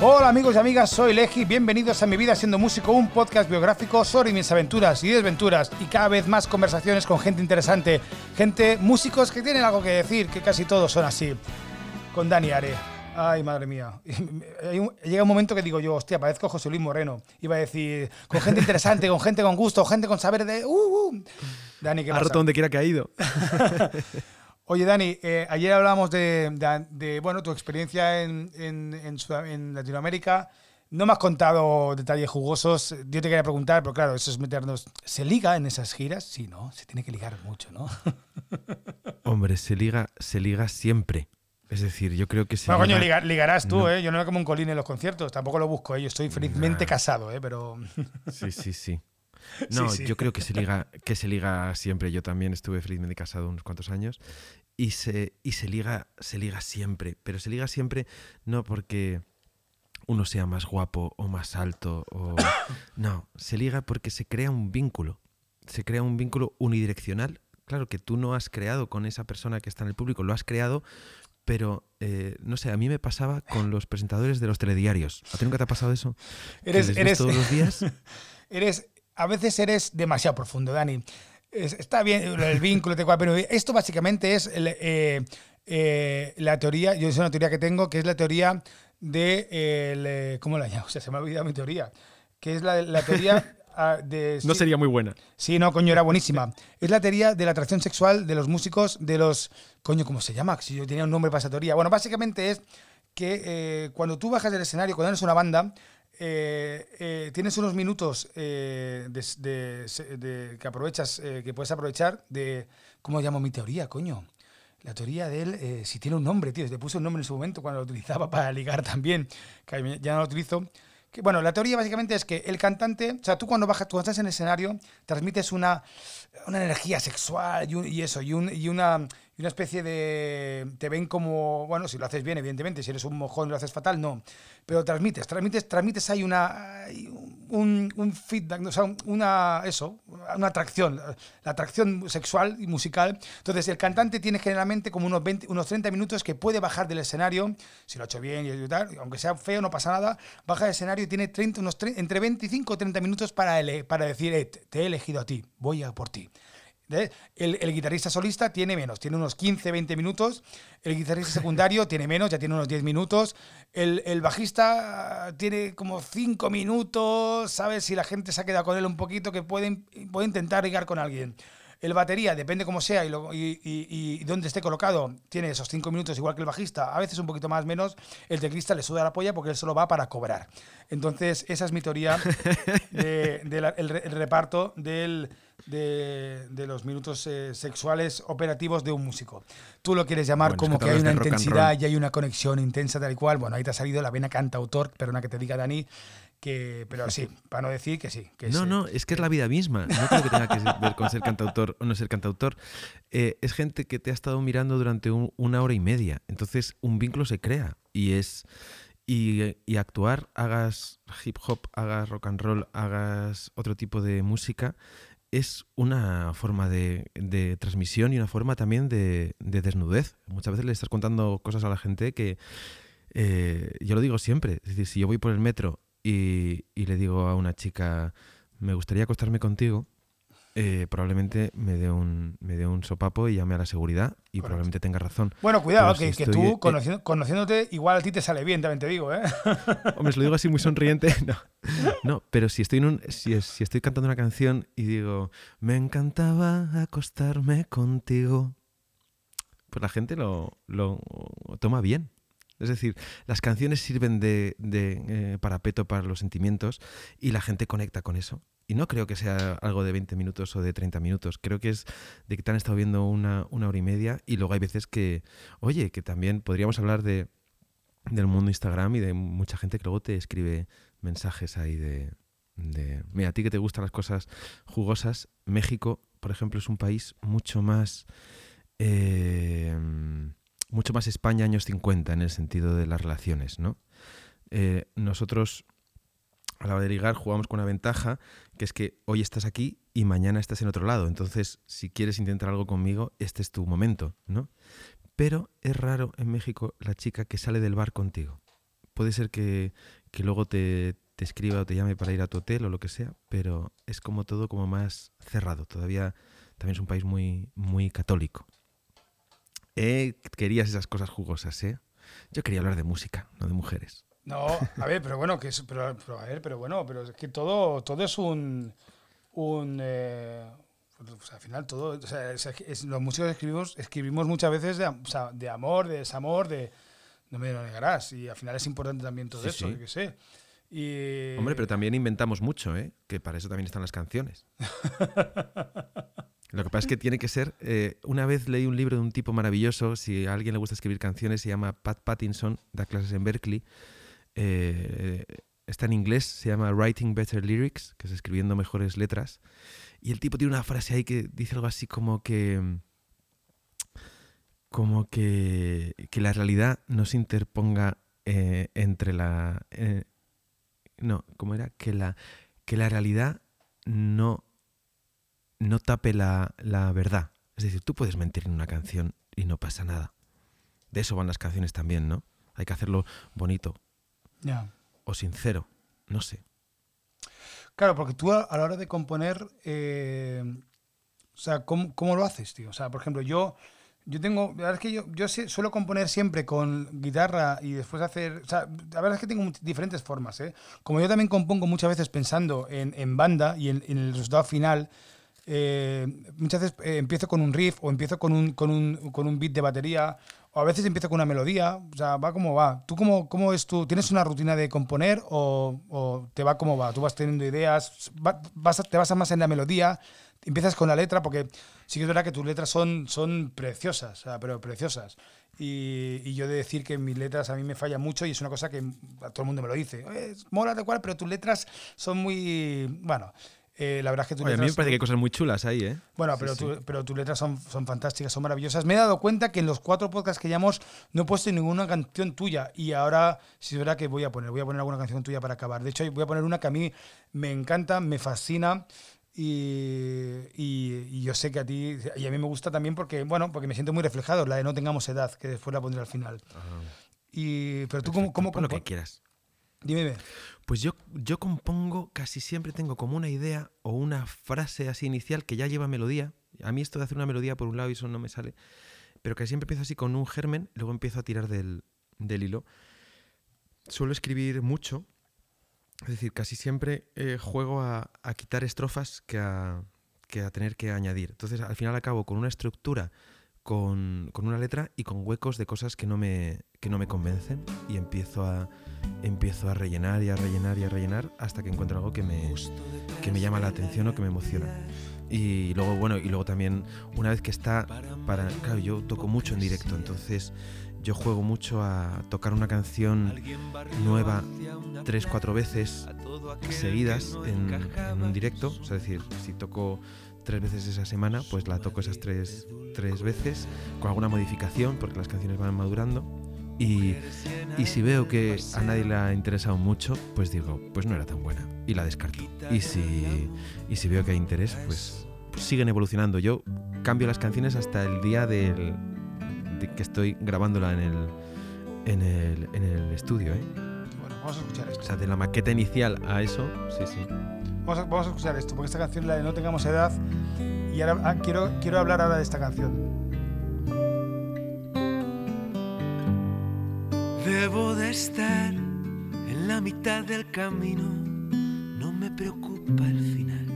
Hola amigos y amigas, soy Leji, bienvenidos a Mi Vida Siendo Músico, un podcast biográfico sobre mis aventuras y desventuras y cada vez más conversaciones con gente interesante, gente, músicos que tienen algo que decir, que casi todos son así. Con Dani Are. Ay, madre mía. Llega un momento que digo yo, hostia, parezco José Luis Moreno. Iba a decir, con gente interesante, con gente con gusto, gente con saber de... Uh, uh. Dani, ¿qué Ha pasa? roto donde quiera que ha ido. Oye, Dani, eh, ayer hablábamos de, de- de, bueno, tu experiencia en, en- en Latinoamérica. No me has contado detalles jugosos. Yo te quería preguntar, pero claro, eso es meternos. ¿Se liga en esas giras? Sí, ¿no? Se tiene que ligar mucho, ¿no? Hombre, se liga, se liga siempre. Es decir, yo creo que se Bueno, coño, liga- ligar- ligarás tú, No. ¿eh? Yo no me como un colín en los conciertos. Tampoco lo busco, ¿eh? Yo estoy felizmente Nah. casado, ¿eh? Pero... Sí, sí, sí. No, sí. yo creo que se liga, que se liga siempre. Yo también estuve felizmente casado unos cuantos años y se, y se liga, se liga siempre. Pero se liga siempre no porque uno sea más guapo o más alto o no, se liga porque se crea un vínculo. Se crea un vínculo unidireccional. Claro que tú no has creado con esa persona que está en el público, lo has creado, pero eh, no sé, a mí me pasaba con los presentadores de los telediarios. ¿A ti nunca te ha pasado eso? Eres- todos los días. eres, a veces eres demasiado profundo, Dani. Es- está bien el vínculo, pero esto básicamente es eh, eh, la teoría, yo es una teoría que tengo, que es la teoría de, el, eh, ¿cómo la llamo? O sea, se me ha olvidado mi teoría, que es la, la teoría ah, de... No sí- sería muy buena. Sí, no, coño, era buenísima. Es la teoría de la atracción sexual de los músicos, de los... Coño, ¿cómo se llama? Si yo tenía un nombre para esa teoría. Bueno, básicamente es que eh, cuando tú bajas del escenario, cuando eres una banda, eh, eh, tienes unos minutos eh, de, de- de- que aprovechas, eh, que puedes aprovechar de... ¿Cómo llamo mi teoría, coño? La teoría de él, eh, si tiene un nombre, tío, te puse un nombre en su momento cuando lo utilizaba para ligar también, que ya no lo utilizo. Que, bueno, la teoría básicamente es que el cantante, o sea, tú cuando bajas, cuando estás en el escenario, transmites una, una energía sexual y, un- y eso, y, un- y una, y una especie de... Te ven como, bueno, si lo haces bien, evidentemente, si eres un mojón y lo haces fatal, no. Pero transmites, transmites, transmites ahí una, hay un, un feedback, o sea, un- una, eso, una atracción, la atracción sexual y musical. Entonces, el cantante tiene generalmente como unos, 20, unos 30 minutos que puede bajar del escenario, si lo ha hecho bien y tal, aunque sea feo, no pasa nada, baja del escenario y tiene 30, unos tre- entre 25 o 30 minutos para, ele- para decir, "Eh, te he elegido a ti, voy a por ti. ¿Eh? El, el guitarrista solista tiene menos, tiene unos 15, 20 minutos. El guitarrista secundario tiene menos, ya tiene unos 10 minutos. El, el bajista tiene como 5 minutos, ¿sabes? Si la gente se ha quedado con él un poquito, que puede, puede intentar ligar con alguien. El batería, depende cómo sea y, lo- y, y- y dónde esté colocado, tiene esos 5 minutos igual que el bajista, a veces un poquito más, menos. El teclista le suda la polla porque él solo va para cobrar. Entonces, esa es mi teoría de, de la- el, re- el reparto del, de, de los minutos eh, sexuales operativos de un músico. Tú lo quieres llamar Bueno, es como que hay una intensidad y hay una conexión intensa tal y cual. Bueno, ahí te ha salido la vena cantautor, perdona que te diga Dani, que, pero sí, para no decir que sí. Que No, sí. no, es que es la vida misma. No creo que tenga que ver con ser cantautor o no ser cantautor. Eh, es gente que te ha estado mirando durante un- una hora y media. Entonces, un vínculo se crea. Y es. Y, y actuar, hagas hip hop, hagas rock and roll, hagas otro tipo de música, es una forma de, de transmisión y una forma también de, de desnudez. Muchas veces le estás contando cosas a la gente que, eh, yo lo digo siempre, es decir, si yo voy por el metro y, y le digo a una chica, me gustaría acostarme contigo, eh, probablemente me dé un, me dé un sopapo y llame a la seguridad y probablemente tenga razón. Bueno, cuidado, que, si que tú, eh, conociendo- conociéndote, igual a ti te sale bien, también te digo, ¿eh? Hombre, se lo digo así muy sonriente. No, no pero si estoy, en un, si, si estoy cantando una canción y digo, me encantaba acostarme contigo, pues la gente lo, lo toma bien. Es decir, las canciones sirven de, eh, parapeto para los sentimientos y la gente conecta con eso. Y no creo que sea algo de 20 minutos o de 30 minutos. Creo que es de que te han estado viendo una, una hora y media y luego hay veces que, oye, que también podríamos hablar de, del mundo Instagram y de mucha gente que luego te escribe mensajes ahí de, de, mira, a ti que te gustan las cosas jugosas, México, por ejemplo, es un país mucho más, eh, mucho más España años 50 en el sentido de las relaciones, ¿no? Eh, nosotros a la de ligar jugamos con una ventaja que es que hoy estás aquí y mañana estás en otro lado. Entonces, si quieres intentar algo conmigo, este es tu momento, ¿no? Pero es raro en México la chica que sale del bar contigo. puede ser que, que luego te, te escriba o te llame para ir a tu hotel o lo que sea, pero es como todo como más cerrado. Todavía también es un país muy, muy católico. Eh, querías esas cosas jugosas, ¿eh? Yo quería hablar de música, no de mujeres. No, a ver, pero bueno, que es, pero, pero, a ver, pero bueno, pero es que todo, todo es un, un eh, o sea, al final todo, o sea, es, es, los músicos escribimos, escribimos muchas veces de, o sea, de amor, de desamor, de, no me lo negarás, y al final es importante también todo Sí, eso, sí. yo qué sé. Y, Hombre, pero también inventamos mucho, ¿eh? Que para eso también están las canciones. Lo que pasa es que tiene que ser. eh, una vez leí un libro de un tipo maravilloso. Si a alguien le gusta escribir canciones, se llama Pat Pattinson, da clases en Berkeley. eh, está en inglés, se llama Writing Better Lyrics, que es escribiendo mejores letras. Y el tipo tiene una frase ahí que dice algo así como que. Como que, que la realidad no se interponga eh, entre la. no, ¿cómo era? Que la, que la realidad no, no tape la, la verdad. Es decir, tú puedes mentir en una canción y no pasa nada. De eso van las canciones también, ¿no? Hay que hacerlo bonito Ya. o sincero. No sé. Claro, porque tú a, a la hora de componer, eh, o sea, ¿cómo, cómo lo haces, tío? O sea, por ejemplo, yo, yo tengo, la verdad es que yo, yo suelo componer siempre con guitarra y después hacer, o sea, la verdad es que tengo diferentes formas, ¿eh? Como yo también compongo muchas veces pensando en, en banda y en, en el resultado final, eh, muchas veces eh, empiezo con un riff o empiezo con un, con, un, con un beat de batería o a veces empiezo con una melodía, o sea, va como va. ¿Tú cómo, cómo es tú? ¿Tienes una rutina de componer o, te va como va? ¿Tú vas teniendo ideas? va- vas ¿Te basas más en la melodía? ¿Empiezas con la letra? Porque sí que es verdad que tus letras son, son preciosas, pero preciosas. Y, y yo de decir que mis letras a mí me fallan mucho y es una cosa que a todo el mundo me lo dice. "Eh, mola de cual, pero tus letras son muy... Bueno, eh, la verdad es que Oye, a mí me parece que hay cosas muy chulas ahí, ¿eh? Bueno, Sí, pero, sí. tu- pero tus letras son, son fantásticas, son maravillosas. Me he dado cuenta que en los cuatro podcasts que llevamos no he puesto ninguna canción tuya y ahora sí es verdad que voy a poner, voy a poner alguna canción tuya para acabar. De hecho, voy a poner una que a mí me encanta, me fascina y, y- y yo sé que a ti y a mí me gusta también porque, bueno, porque me siento muy reflejado, la de No tengamos edad, que después la pondré al final. Y, pero tú, ¿cómo, cómo pon lo que quieras. Dime. Pues yo, yo compongo, casi siempre tengo como una idea o una frase así inicial que ya lleva melodía. A mí esto de hacer una melodía por un lado y eso no me sale. Pero que siempre empiezo así con un germen, luego empiezo a tirar del, del hilo. Suelo escribir mucho, es decir, casi siempre eh, juego a, a quitar estrofas que a, que a tener que añadir. Entonces al final acabo con una estructura, con, con una letra y con huecos de cosas que no me, que no me convencen y empiezo a, empiezo a rellenar y a rellenar y a rellenar hasta que encuentro algo que me, que me llama la atención o que me emociona. Y luego, bueno, y luego también, una vez que está para. Claro, yo toco mucho en directo, entonces yo juego mucho a tocar una canción nueva tres, cuatro veces seguidas en, en un directo. Es decir, si toco tres veces esa semana, pues la toco esas tres, tres veces, con alguna modificación, porque las canciones van madurando. Y, y si veo que a nadie le ha interesado mucho, pues digo, pues no era tan buena y la descarto. Y si, y si veo que hay interés, pues, pues siguen evolucionando. Yo cambio las canciones hasta el día del, de que estoy grabándola en el, en el, en el estudio. ¿eh? Bueno, vamos a escuchar O esto. sea, de la maqueta inicial a eso, sí, sí. Vamos a, escuchar esto, porque esta canción la de No tengamos edad. Y ahora ah, quiero, quiero hablar ahora de esta canción. Debo de estar en la mitad del camino, no me preocupa el final.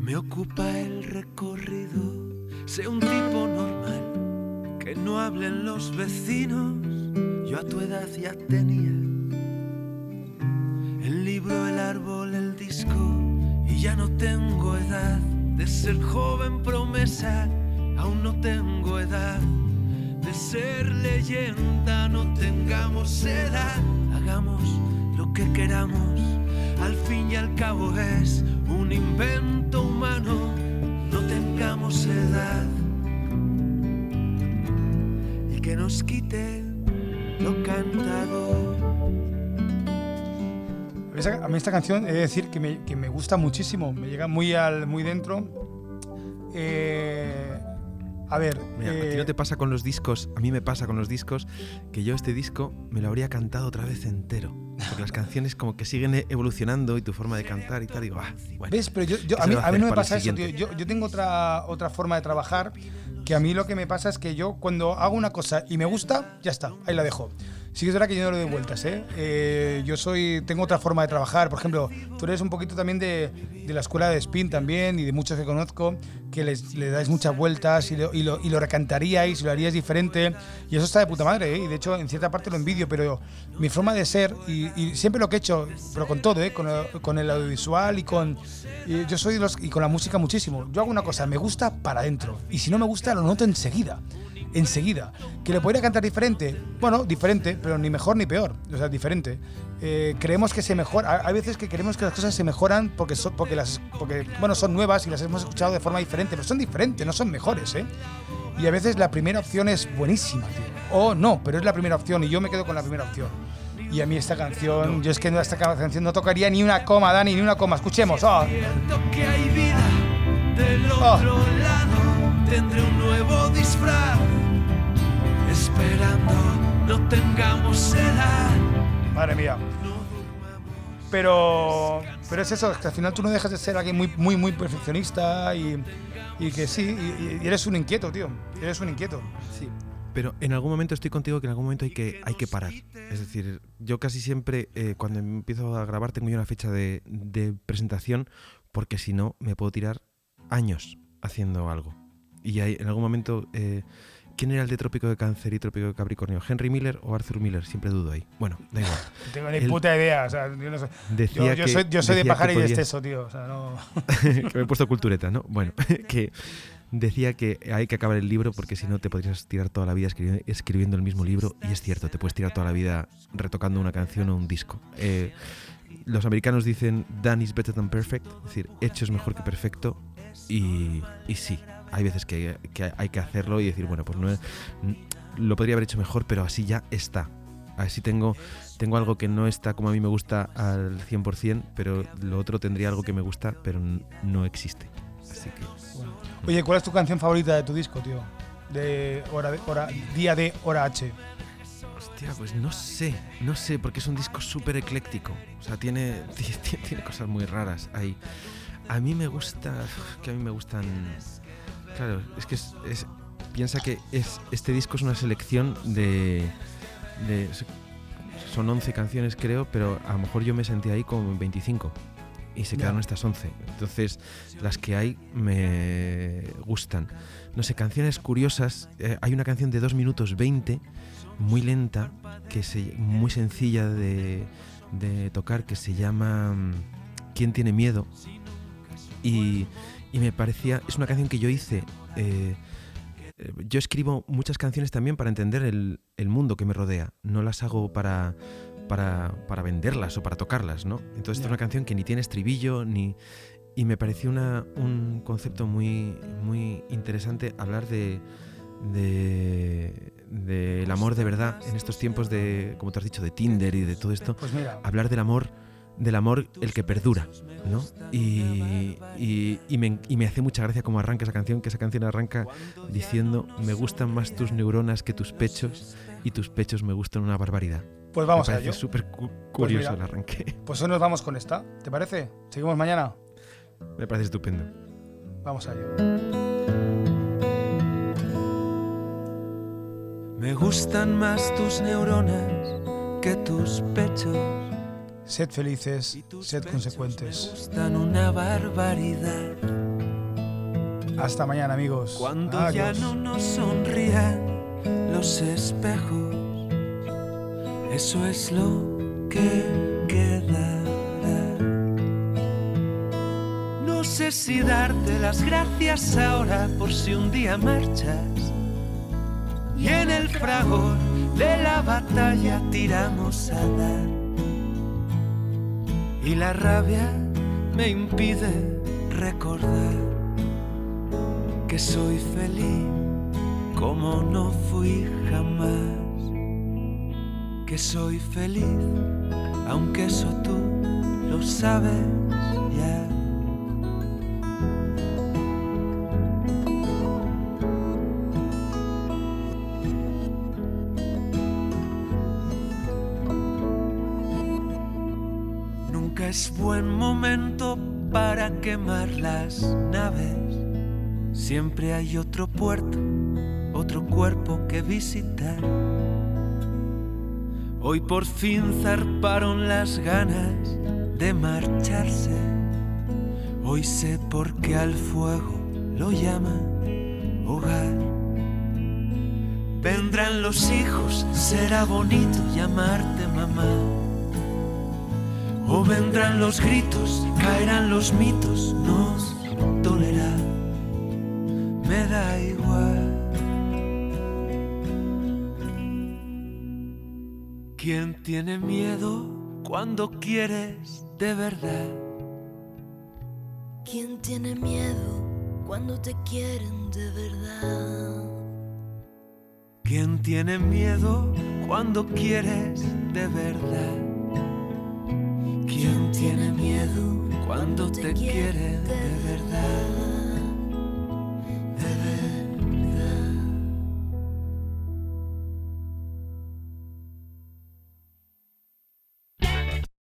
Me ocupa el recorrido, sé un tipo normal, que no hablen los vecinos, yo a tu edad ya tenía. El libro, el árbol, el ya no tengo edad de ser joven promesa, aún no tengo edad de ser leyenda, no tengamos edad, hagamos lo que queramos, al fin y al cabo es un invento humano, no tengamos edad. Y que nos quite lo cantado. Esa- a mí esta canción he de decir que me, que me gusta muchísimo, me llega muy, al, muy dentro. Eh, A ver, Mira, ¿a ti eh, no te pasa con los discos? A mí me pasa con los discos que yo este disco me lo habría cantado otra vez entero. Porque las canciones como que siguen evolucionando y tu forma de cantar y tal. Digo, ah, bueno. ¿Ves? Pero yo, yo- ¿qué a, mí, a mí no me pasa eso, tío. Yo, yo tengo otra, otra forma de trabajar que a mí lo que me pasa es que yo cuando hago una cosa y me gusta, ya está, ahí la dejo. Sí que es verdad que yo no le doy vueltas, ¿eh? Eh, yo soy, tengo otra forma de trabajar. Por ejemplo, tú eres un poquito también de, de la escuela de Spin también y de muchos que conozco, que les, le dais muchas vueltas y lo, y, lo, y lo recantaríais lo haríais diferente. Y eso está de puta madre, ¿eh? Y de hecho, en cierta parte lo envidio, pero mi forma de ser y, y siempre lo que he hecho, pero con todo, ¿eh? Con, con el audiovisual y con... y yo soy los... y con la música muchísimo. Yo hago una cosa, me gusta para adentro. Y si no me gusta, lo noto enseguida enseguida. ¿Que le podría cantar diferente? Bueno, diferente, pero ni mejor ni peor. O sea, diferente. Eh, creemos que se mejora. Hay veces que creemos que las cosas se mejoran porque son, porque las, porque, bueno, son nuevas y las hemos escuchado de forma diferente, pero son diferentes, no son mejores, ¿eh? Y a veces la primera opción es buenísima, tío. O no, pero es la primera opción y yo me quedo con la primera opción. Y a mí esta canción, yo es que esta canción no tocaría ni una coma, Dani, ni una coma. Escuchemos. ah. Cierto que hay vida del Oh. otro lado. Tendré un nuevo disfraz. Madre mía. Pero, pero es eso, es que al final tú no dejas de ser alguien muy, muy, muy perfeccionista y, y que sí, y, eres un inquieto, tío. Eres un inquieto. Sí. Pero en algún momento estoy contigo que en algún momento hay que, hay que parar. Es decir, yo casi siempre eh, cuando empiezo a grabar tengo yo una fecha de, de presentación porque si no me puedo tirar años haciendo algo. Y hay, en algún momento... eh, ¿Quién era el de Trópico de Cáncer y Trópico de Capricornio? ¿Henry Miller o Arthur Miller? Siempre dudo ahí. Bueno, da igual. No tengo ni puta idea. O sea, yo, no sé. Yo, soy, yo soy de pajar y de exceso, tío. O sea, no. que me he puesto cultureta, ¿no? Bueno, que decía que hay que acabar el libro porque si no te podrías tirar toda la vida escribi- escribiendo el mismo libro y es cierto, te puedes tirar toda la vida retocando una canción o un disco. Eh, los americanos dicen done is better than perfect, es decir, hecho es mejor que perfecto y, y sí, hay veces que, que hay que hacerlo y decir, bueno, pues no es- lo podría haber hecho mejor, pero así ya está. Así tengo, tengo algo que no está como a mí me gusta al 100%, pero lo otro tendría algo que me gusta, pero no existe. Así que Oye, ¿cuál es tu canción favorita de tu disco, tío? De hora de hora, día de hora H. Hostia, pues no sé, no sé, porque es un disco súper ecléctico. O sea, tiene, tiene, tiene cosas muy raras ahí. A mí me gusta, que a mí me gustan... Claro, es que es, es- piensa que es, este disco es una selección de, de... Son 11 canciones creo, pero a lo mejor yo me sentí ahí como en 25 y se quedaron estas 11. Entonces, las que hay me gustan. No sé, canciones curiosas. eh, hay una canción de 2 minutos 20 muy lenta, que se, muy sencilla de, de tocar, que se llama mm, ¿Quién tiene miedo? Y, y me parecía, es una canción que yo hice. eh, eh, yo escribo muchas canciones también para entender el, el mundo que me rodea. No las hago para, para, para venderlas o para tocarlas, ¿no? Entonces, esta es una canción que ni tiene estribillo, ni. Y me pareció una, un concepto muy, muy interesante hablar de, de del amor de verdad en estos tiempos de, como tú has dicho, de Tinder y de todo esto, Pues mira, hablar del amor, del amor el que perdura, ¿no? Y, y- y me, y me hace mucha gracia cómo arranca esa canción, que esa canción arranca diciendo, me gustan más tus neuronas que tus pechos y tus pechos me gustan una barbaridad. pues vamos me a parece ello. súper cu- curioso mira. el arranque. Pues hoy nos vamos con esta. ¿Te parece? ¿Seguimos mañana? Me parece estupendo. Vamos a ello. Me gustan más tus neuronas que tus pechos. Sed felices, sed consecuentes. una barbaridad. Hasta mañana, amigos. Cuando ya Adiós. no nos sonrían los espejos, eso es lo que quedará. No sé si darte las gracias ahora por si un día marchas. Y en el fragor de la batalla tiramos a dar. Y la rabia me impide recordar que soy feliz como no fui jamás. Que soy feliz, aunque eso tú lo sabes quemar las naves. Siempre hay otro puerto, otro cuerpo que visitar. Hoy por fin zarparon las ganas de marcharse. Hoy sé por qué al fuego lo llaman hogar. Vendrán los hijos, será bonito llamarte mamá. O vendrán los gritos, caerán los mitos, nos dolerá. Me da igual. ¿Quién tiene miedo cuando quieres de verdad? ¿Quién tiene miedo cuando te quieren de verdad? ¿Quién tiene miedo cuando quieres de verdad? ¿Quién tiene miedo cuando te quiere de verdad?